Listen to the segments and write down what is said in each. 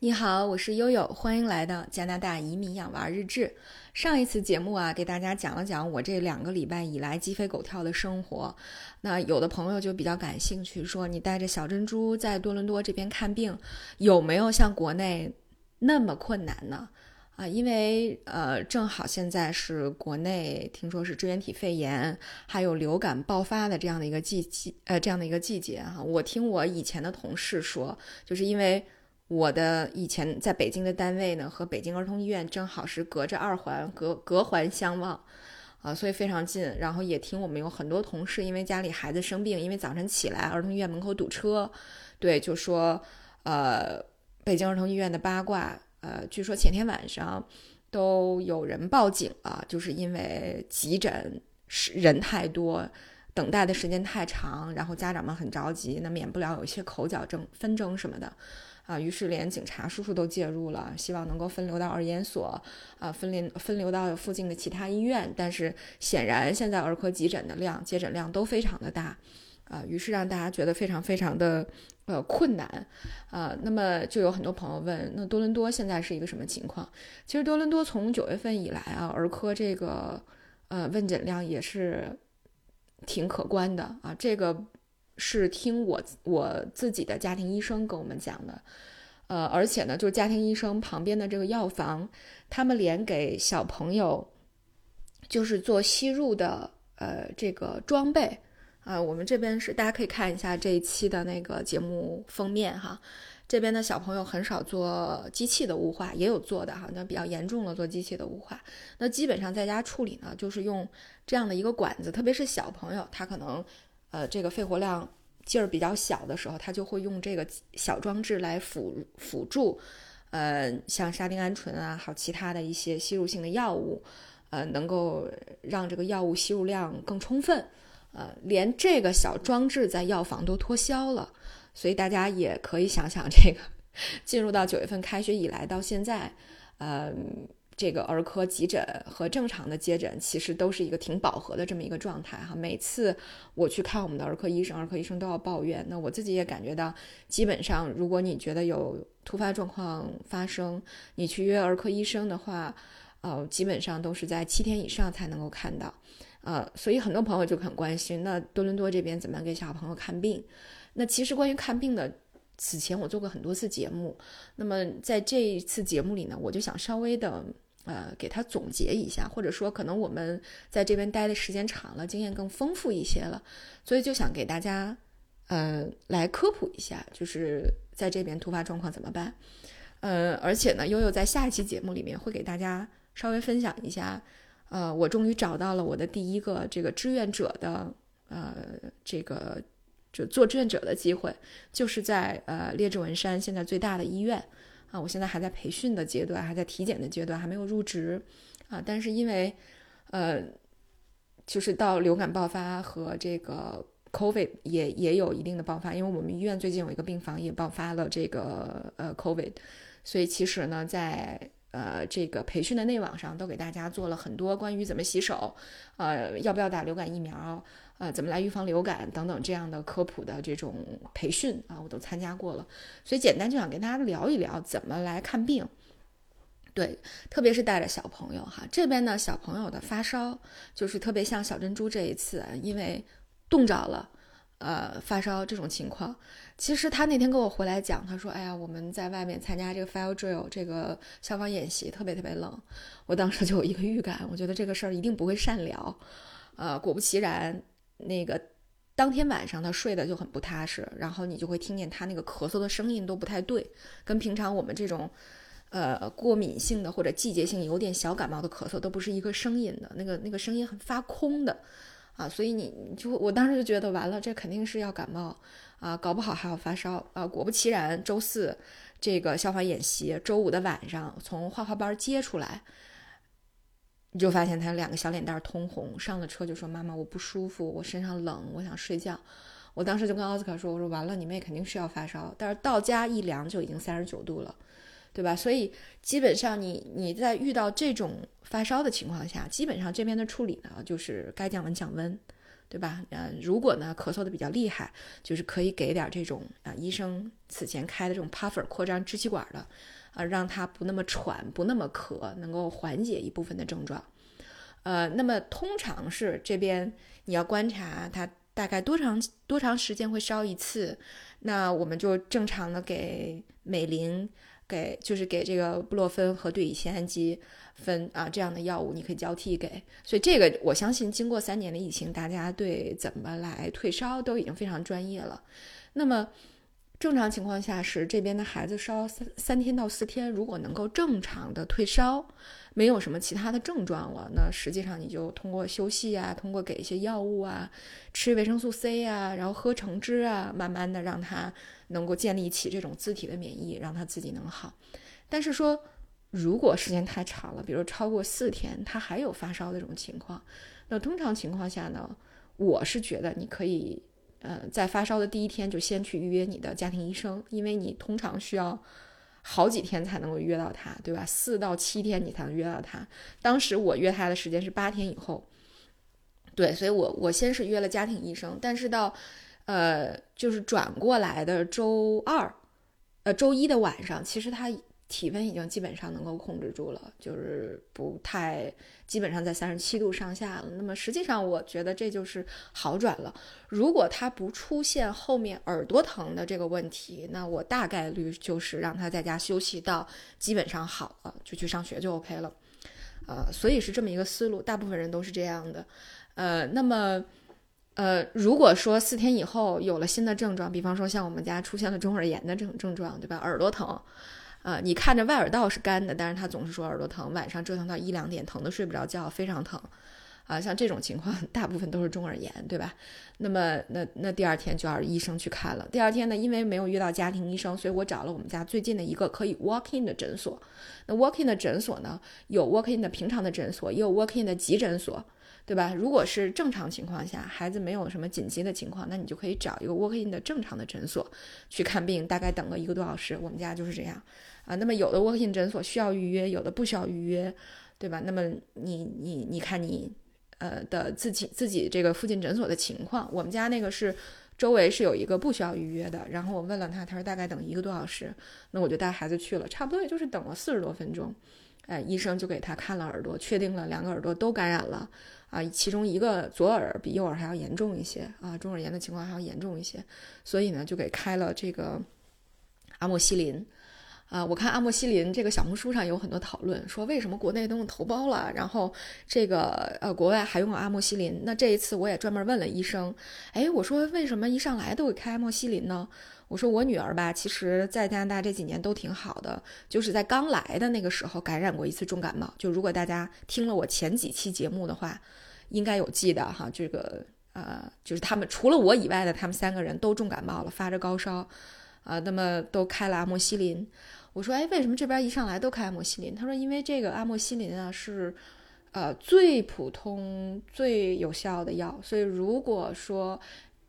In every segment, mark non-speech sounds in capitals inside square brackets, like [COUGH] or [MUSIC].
你好，我是悠悠，欢迎来到加拿大移民养娃日志。上一次节目啊，给大家讲了讲我这两个礼拜以来鸡飞狗跳的生活。那有的朋友就比较感兴趣，说你带着小珍珠在多伦多这边看病，有没有像国内那么困难呢？啊，因为呃，正好现在是国内听说是支原体肺炎还有流感爆发的这样的一个季季呃这样的一个季节哈。我听我以前的同事说，就是因为。我的以前在北京的单位呢，和北京儿童医院正好是隔着二环，隔隔环相望，啊，所以非常近。然后也听我们有很多同事，因为家里孩子生病，因为早晨起来儿童医院门口堵车，对，就说，呃，北京儿童医院的八卦，呃，据说前天晚上都有人报警了，就是因为急诊是人太多，等待的时间太长，然后家长们很着急，那免不了有一些口角争纷争什么的。啊，于是连警察叔叔都介入了，希望能够分流到儿研所，啊，分流分流到附近的其他医院。但是显然现在儿科急诊的量、接诊量都非常的大，啊，于是让大家觉得非常非常的呃困难，啊，那么就有很多朋友问，那多伦多现在是一个什么情况？其实多伦多从九月份以来啊，儿科这个呃问诊量也是挺可观的啊，这个。是听我我自己的家庭医生跟我们讲的，呃，而且呢，就是家庭医生旁边的这个药房，他们连给小朋友就是做吸入的呃这个装备。啊，我们这边是大家可以看一下这一期的那个节目封面哈，这边的小朋友很少做机器的雾化，也有做的哈，那比较严重的做机器的雾化，那基本上在家处理呢，就是用这样的一个管子，特别是小朋友，他可能。呃，这个肺活量劲儿比较小的时候，他就会用这个小装置来辅辅助，呃，像沙丁胺醇啊，还有其他的一些吸入性的药物，呃，能够让这个药物吸入量更充分。呃，连这个小装置在药房都脱销了，所以大家也可以想想，这个 [LAUGHS] 进入到九月份开学以来到现在，嗯。这个儿科急诊和正常的接诊其实都是一个挺饱和的这么一个状态哈。每次我去看我们的儿科医生，儿科医生都要抱怨。那我自己也感觉到，基本上如果你觉得有突发状况发生，你去约儿科医生的话，呃，基本上都是在七天以上才能够看到。呃，所以很多朋友就很关心，那多伦多这边怎么样给小朋友看病？那其实关于看病的，此前我做过很多次节目。那么在这一次节目里呢，我就想稍微的。呃，给他总结一下，或者说可能我们在这边待的时间长了，经验更丰富一些了，所以就想给大家，呃，来科普一下，就是在这边突发状况怎么办。呃，而且呢，悠悠在下一期节目里面会给大家稍微分享一下，呃，我终于找到了我的第一个这个志愿者的，呃，这个就做志愿者的机会，就是在呃列治文山现在最大的医院。啊，我现在还在培训的阶段，还在体检的阶段，还没有入职，啊，但是因为，呃，就是到流感爆发和这个 COVID 也也有一定的爆发，因为我们医院最近有一个病房也爆发了这个呃 COVID，所以其实呢，在呃这个培训的内网上都给大家做了很多关于怎么洗手，呃，要不要打流感疫苗。呃，怎么来预防流感等等这样的科普的这种培训啊，我都参加过了，所以简单就想跟大家聊一聊怎么来看病。对，特别是带着小朋友哈，这边呢小朋友的发烧就是特别像小珍珠这一次，因为冻着了，呃，发烧这种情况。其实他那天跟我回来讲，他说：“哎呀，我们在外面参加这个 fire drill 这个消防演习，特别特别冷。”我当时就有一个预感，我觉得这个事儿一定不会善了。呃，果不其然。那个当天晚上他睡得就很不踏实，然后你就会听见他那个咳嗽的声音都不太对，跟平常我们这种，呃过敏性的或者季节性有点小感冒的咳嗽都不是一个声音的，那个那个声音很发空的，啊，所以你就我当时就觉得完了，这肯定是要感冒啊，搞不好还要发烧啊。果不其然，周四这个消防演习，周五的晚上从画画班接出来。你就发现他两个小脸蛋通红，上了车就说：“妈妈，我不舒服，我身上冷，我想睡觉。”我当时就跟奥斯卡说：“我说完了，你妹肯定是要发烧。”但是到家一量就已经三十九度了，对吧？所以基本上你你在遇到这种发烧的情况下，基本上这边的处理呢，就是该降温降温，对吧？呃，如果呢咳嗽的比较厉害，就是可以给点这种啊医生此前开的这种 puffer 扩张支气管的，啊，让他不那么喘，不那么咳，能够缓解一部分的症状。呃，那么通常是这边你要观察他大概多长多长时间会烧一次，那我们就正常的给美林。给就是给这个布洛芬和对乙酰氨基酚啊这样的药物，你可以交替给。所以这个我相信，经过三年的疫情，大家对怎么来退烧都已经非常专业了。那么正常情况下是这边的孩子烧三三天到四天，如果能够正常的退烧。没有什么其他的症状了，那实际上你就通过休息啊，通过给一些药物啊，吃维生素 C 啊，然后喝橙汁啊，慢慢的让他能够建立起这种自体的免疫，让他自己能好。但是说，如果时间太长了，比如超过四天，他还有发烧的这种情况，那通常情况下呢，我是觉得你可以，呃，在发烧的第一天就先去预约你的家庭医生，因为你通常需要。好几天才能够约到他，对吧？四到七天你才能约到他。当时我约他的时间是八天以后，对，所以我我先是约了家庭医生，但是到，呃，就是转过来的周二，呃，周一的晚上，其实他。体温已经基本上能够控制住了，就是不太，基本上在三十七度上下了。那么实际上，我觉得这就是好转了。如果他不出现后面耳朵疼的这个问题，那我大概率就是让他在家休息到基本上好了，就去上学就 OK 了。呃，所以是这么一个思路，大部分人都是这样的。呃，那么，呃，如果说四天以后有了新的症状，比方说像我们家出现了中耳炎的这种症状，对吧？耳朵疼。呃，你看着外耳道是干的，但是他总是说耳朵疼，晚上折腾到一两点，疼的睡不着觉，非常疼，啊，像这种情况，[LAUGHS] 大部分都是中耳炎，对吧？那么，那那第二天就要医生去看了。第二天呢，因为没有遇到家庭医生，所以我找了我们家最近的一个可以 walk in 的诊所。那 walk in 的诊所呢，有 walk in 的平常的诊所，也有 walk in 的急诊所，对吧？如果是正常情况下，孩子没有什么紧急的情况，那你就可以找一个 walk in 的正常的诊所去看病，大概等个一个多小时。我们家就是这样。啊，那么有的 walk-in 诊所需要预约，有的不需要预约，对吧？那么你你你看你，呃的自己自己这个附近诊所的情况，我们家那个是周围是有一个不需要预约的，然后我问了他，他说大概等一个多小时，那我就带孩子去了，差不多也就是等了四十多分钟，哎，医生就给他看了耳朵，确定了两个耳朵都感染了，啊，其中一个左耳比右耳还要严重一些，啊，中耳炎的情况还要严重一些，所以呢就给开了这个阿莫西林。啊，我看阿莫西林这个小红书上有很多讨论，说为什么国内都用头孢了，然后这个呃国外还用阿莫西林？那这一次我也专门问了医生，哎，我说为什么一上来都给开阿莫西林呢？我说我女儿吧，其实在加拿大这几年都挺好的，就是在刚来的那个时候感染过一次重感冒。就如果大家听了我前几期节目的话，应该有记得哈，这个呃，就是他们除了我以外的，他们三个人都重感冒了，发着高烧，啊，那么都开了阿莫西林。我说，哎，为什么这边一上来都开阿莫西林？他说，因为这个阿莫西林啊是，呃，最普通、最有效的药，所以如果说，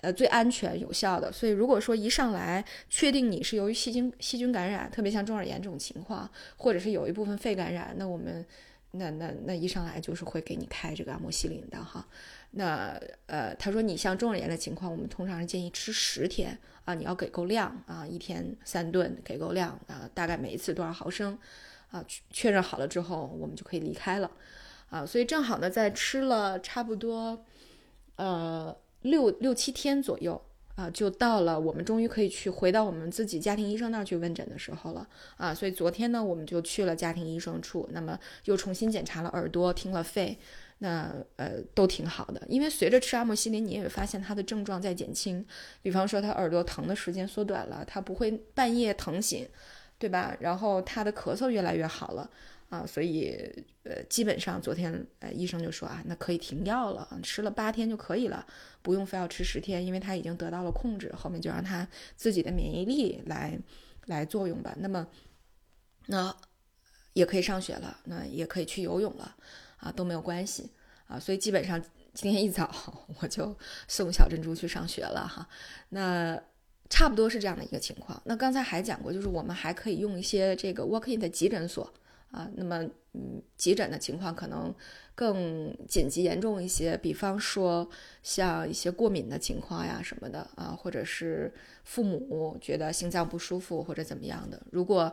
呃，最安全有效的，所以如果说一上来确定你是由于细菌细菌感染，特别像中耳炎这种情况，或者是有一部分肺感染，那我们，那那那一上来就是会给你开这个阿莫西林的哈。那呃，他说你像中耳炎的情况，我们通常是建议吃十天啊，你要给够量啊，一天三顿给够量啊，大概每一次多少毫升啊？确认好了之后，我们就可以离开了啊。所以正好呢，在吃了差不多呃六六七天左右啊，就到了我们终于可以去回到我们自己家庭医生那儿去问诊的时候了啊。所以昨天呢，我们就去了家庭医生处，那么又重新检查了耳朵，听了肺。那呃都挺好的，因为随着吃阿莫西林，你也发现他的症状在减轻。比方说他耳朵疼的时间缩短了，他不会半夜疼醒，对吧？然后他的咳嗽越来越好了啊，所以呃基本上昨天呃医生就说啊，那可以停药了，吃了八天就可以了，不用非要吃十天，因为他已经得到了控制，后面就让他自己的免疫力来来作用吧。那么那也可以上学了，那也可以去游泳了。啊都没有关系啊，所以基本上今天一早我就送小珍珠去上学了哈。那差不多是这样的一个情况。那刚才还讲过，就是我们还可以用一些这个 walk in 的急诊所啊。那么，嗯，急诊的情况可能更紧急严重一些，比方说像一些过敏的情况呀什么的啊，或者是父母觉得心脏不舒服或者怎么样的。如果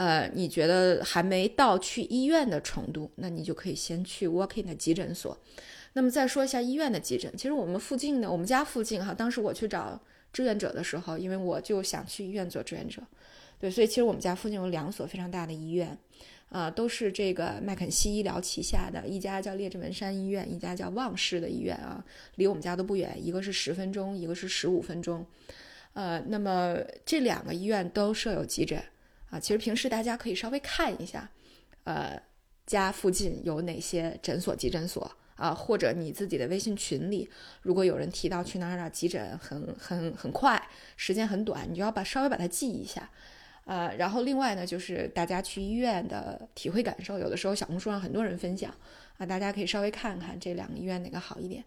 呃你觉得还没到去医院的程度，那你就可以先去 walk in 的急诊所。那么再说一下医院的急诊，其实我们附近的，我们家附近哈，当时我去找志愿者的时候，因为我就想去医院做志愿者，对，所以其实我们家附近有两所非常大的医院，啊，都是这个麦肯锡医疗旗下的，一家叫列治文山医院，一家叫旺市的医院啊，离我们家都不远，一个是十分钟，一个是十五分钟，呃，那么这两个医院都设有急诊。啊，其实平时大家可以稍微看一下，呃，家附近有哪些诊所、急诊所。啊，或者你自己的微信群里，如果有人提到去哪儿哪儿急诊，很很很快，时间很短，你就要把稍微把它记一下，呃，然后另外呢，就是大家去医院的体会感受，有的时候小红书上很多人分享啊，大家可以稍微看看这两个医院哪个好一点。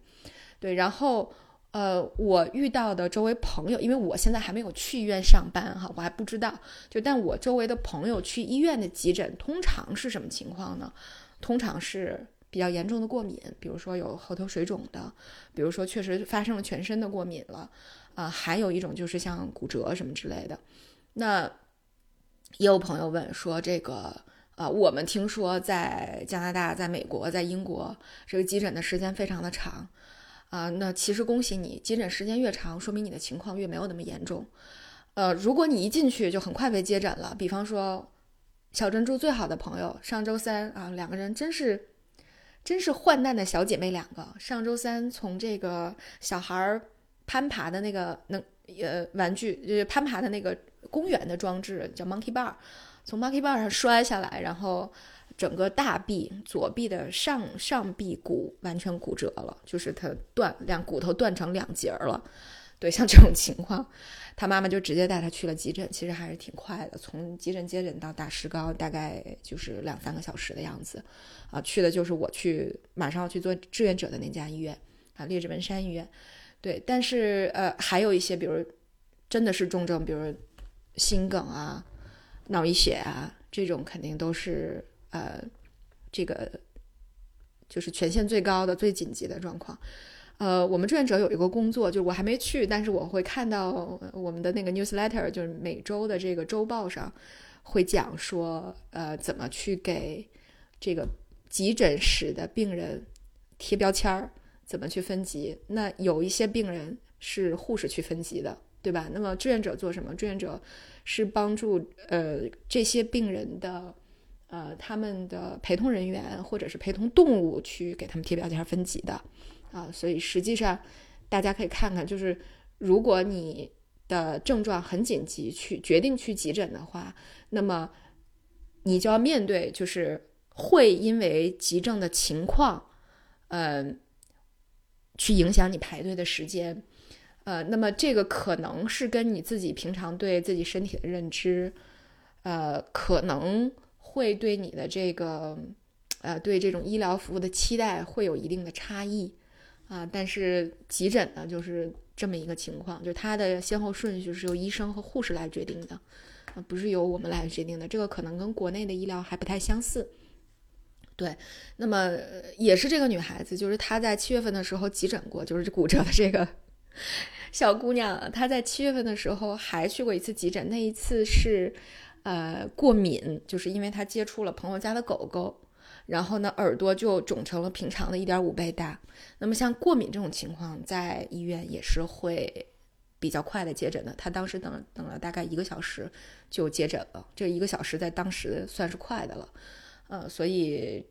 对，然后呃，我遇到的周围朋友，因为我现在还没有去医院上班哈，我还不知道，就但我周围的朋友去医院的急诊通常是什么情况呢？通常是。比较严重的过敏，比如说有喉头水肿的，比如说确实发生了全身的过敏了，啊，还有一种就是像骨折什么之类的。那也有朋友问说，这个啊，我们听说在加拿大、在美国、在英国，这个急诊的时间非常的长，啊，那其实恭喜你，急诊时间越长，说明你的情况越没有那么严重。呃，如果你一进去就很快被接诊了，比方说小珍珠最好的朋友，上周三啊，两个人真是。真是患难的小姐妹两个。上周三从这个小孩儿攀爬的那个能呃玩具，就是攀爬的那个公园的装置叫 Monkey Bar，从 Monkey Bar 上摔下来，然后整个大臂左臂的上上臂骨完全骨折了，就是它断两骨头断成两截了。对，像这种情况。他妈妈就直接带他去了急诊，其实还是挺快的，从急诊接诊到打石膏大概就是两三个小时的样子，啊，去的就是我去马上要去做志愿者的那家医院啊，列治文山医院，对，但是呃还有一些，比如真的是重症，比如心梗啊、脑溢血啊这种，肯定都是呃这个就是权限最高的、最紧急的状况。呃，我们志愿者有一个工作，就是我还没去，但是我会看到我们的那个 newsletter，就是每周的这个周报上会讲说，呃，怎么去给这个急诊室的病人贴标签儿，怎么去分级。那有一些病人是护士去分级的，对吧？那么志愿者做什么？志愿者是帮助呃这些病人的呃他们的陪同人员或者是陪同动物去给他们贴标签分级的。啊，所以实际上，大家可以看看，就是如果你的症状很紧急，去决定去急诊的话，那么你就要面对，就是会因为急症的情况，呃，去影响你排队的时间，呃，那么这个可能是跟你自己平常对自己身体的认知，呃，可能会对你的这个，呃，对这种医疗服务的期待会有一定的差异。啊，但是急诊呢，就是这么一个情况，就是它的先后顺序是由医生和护士来决定的，啊，不是由我们来决定的。这个可能跟国内的医疗还不太相似。对，那么也是这个女孩子，就是她在七月份的时候急诊过，就是骨折的这个小姑娘，她在七月份的时候还去过一次急诊，那一次是呃过敏，就是因为他接触了朋友家的狗狗。然后呢，耳朵就肿成了平常的一点五倍大。那么像过敏这种情况，在医院也是会比较快的接诊的。他当时等等了大概一个小时就接诊了，这一个小时在当时算是快的了。呃，所以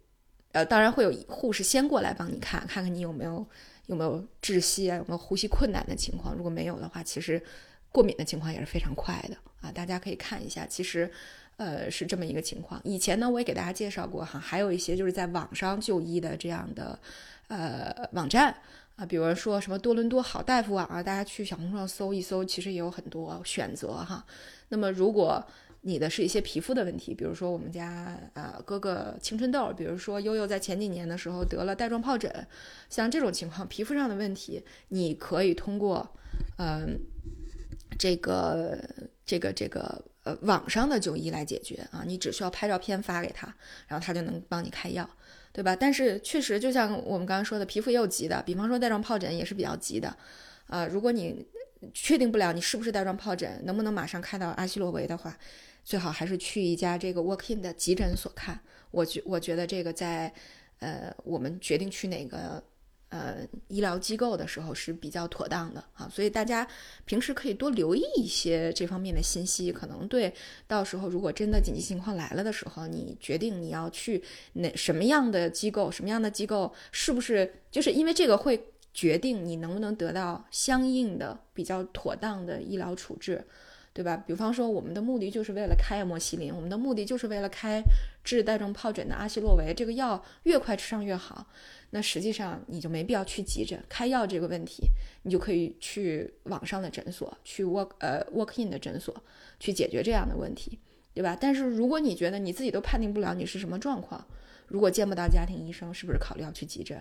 呃，当然会有护士先过来帮你看看看你有没有有没有窒息啊，有没有呼吸困难的情况。如果没有的话，其实过敏的情况也是非常快的啊。大家可以看一下，其实。呃，是这么一个情况。以前呢，我也给大家介绍过哈，还有一些就是在网上就医的这样的呃网站啊，比如说什么多伦多好大夫网啊，大家去小红书上搜一搜，其实也有很多选择哈。那么如果你的是一些皮肤的问题，比如说我们家呃哥哥青春痘，比如说悠悠在前几年的时候得了带状疱疹，像这种情况，皮肤上的问题，你可以通过嗯这个这个这个。呃网上的就医来解决啊，你只需要拍照片发给他，然后他就能帮你开药，对吧？但是确实就像我们刚刚说的，皮肤也有急的，比方说带状疱疹也是比较急的，啊，如果你确定不了你是不是带状疱疹，能不能马上开到阿昔洛韦的话，最好还是去一家这个 walk in 的急诊所看。我觉我觉得这个在呃我们决定去哪个医疗机构的时候是比较妥当的啊。所以大家平时可以多留意一些这方面的信息，可能对到时候如果真的紧急情况来了的时候，你决定你要去哪什么样的机构，什么样的机构是不是就是因为这个会。决定你能不能得到相应的比较妥当的医疗处置，对吧？比方说，我们的目的就是为了开莫西林，我们的目的就是为了开治带状疱疹的阿昔洛韦，这个药越快吃上越好。那实际上你就没必要去急诊开药这个问题，你就可以去网上的诊所，去 walk 呃 walk in 的诊所去解决这样的问题，对吧？但是如果你觉得你自己都判定不了你是什么状况，如果见不到家庭医生，是不是考虑要去急诊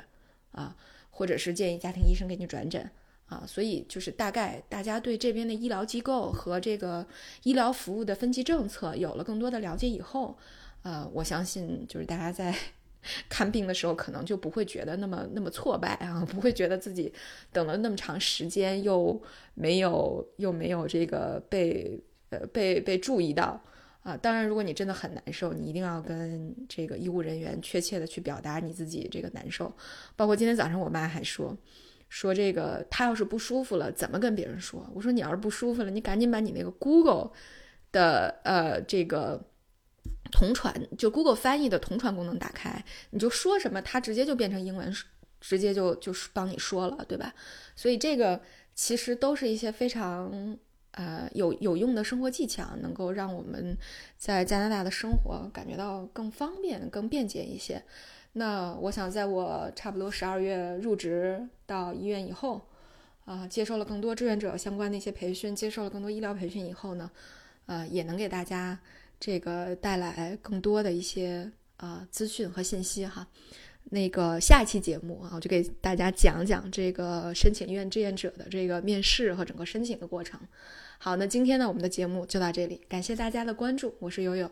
啊？或者是建议家庭医生给你转诊啊，所以就是大概大家对这边的医疗机构和这个医疗服务的分级政策有了更多的了解以后，呃，我相信就是大家在 [LAUGHS] 看病的时候可能就不会觉得那么那么挫败啊，不会觉得自己等了那么长时间又没有又没有这个被呃被被注意到。啊，当然，如果你真的很难受，你一定要跟这个医务人员确切的去表达你自己这个难受。包括今天早上我妈还说，说这个他要是不舒服了，怎么跟别人说？我说你要是不舒服了，你赶紧把你那个 Google 的呃这个同传，就 Google 翻译的同传功能打开，你就说什么，它直接就变成英文，直接就就是帮你说了，对吧？所以这个其实都是一些非常。呃，有有用的生活技巧，能够让我们在加拿大的生活感觉到更方便、更便捷一些。那我想，在我差不多十二月入职到医院以后，啊，接受了更多志愿者相关的一些培训，接受了更多医疗培训以后呢，呃，也能给大家这个带来更多的一些啊资讯和信息哈。那个下一期节目啊，我就给大家讲讲这个申请医院志愿者的这个面试和整个申请的过程。好，那今天呢，我们的节目就到这里，感谢大家的关注，我是悠悠。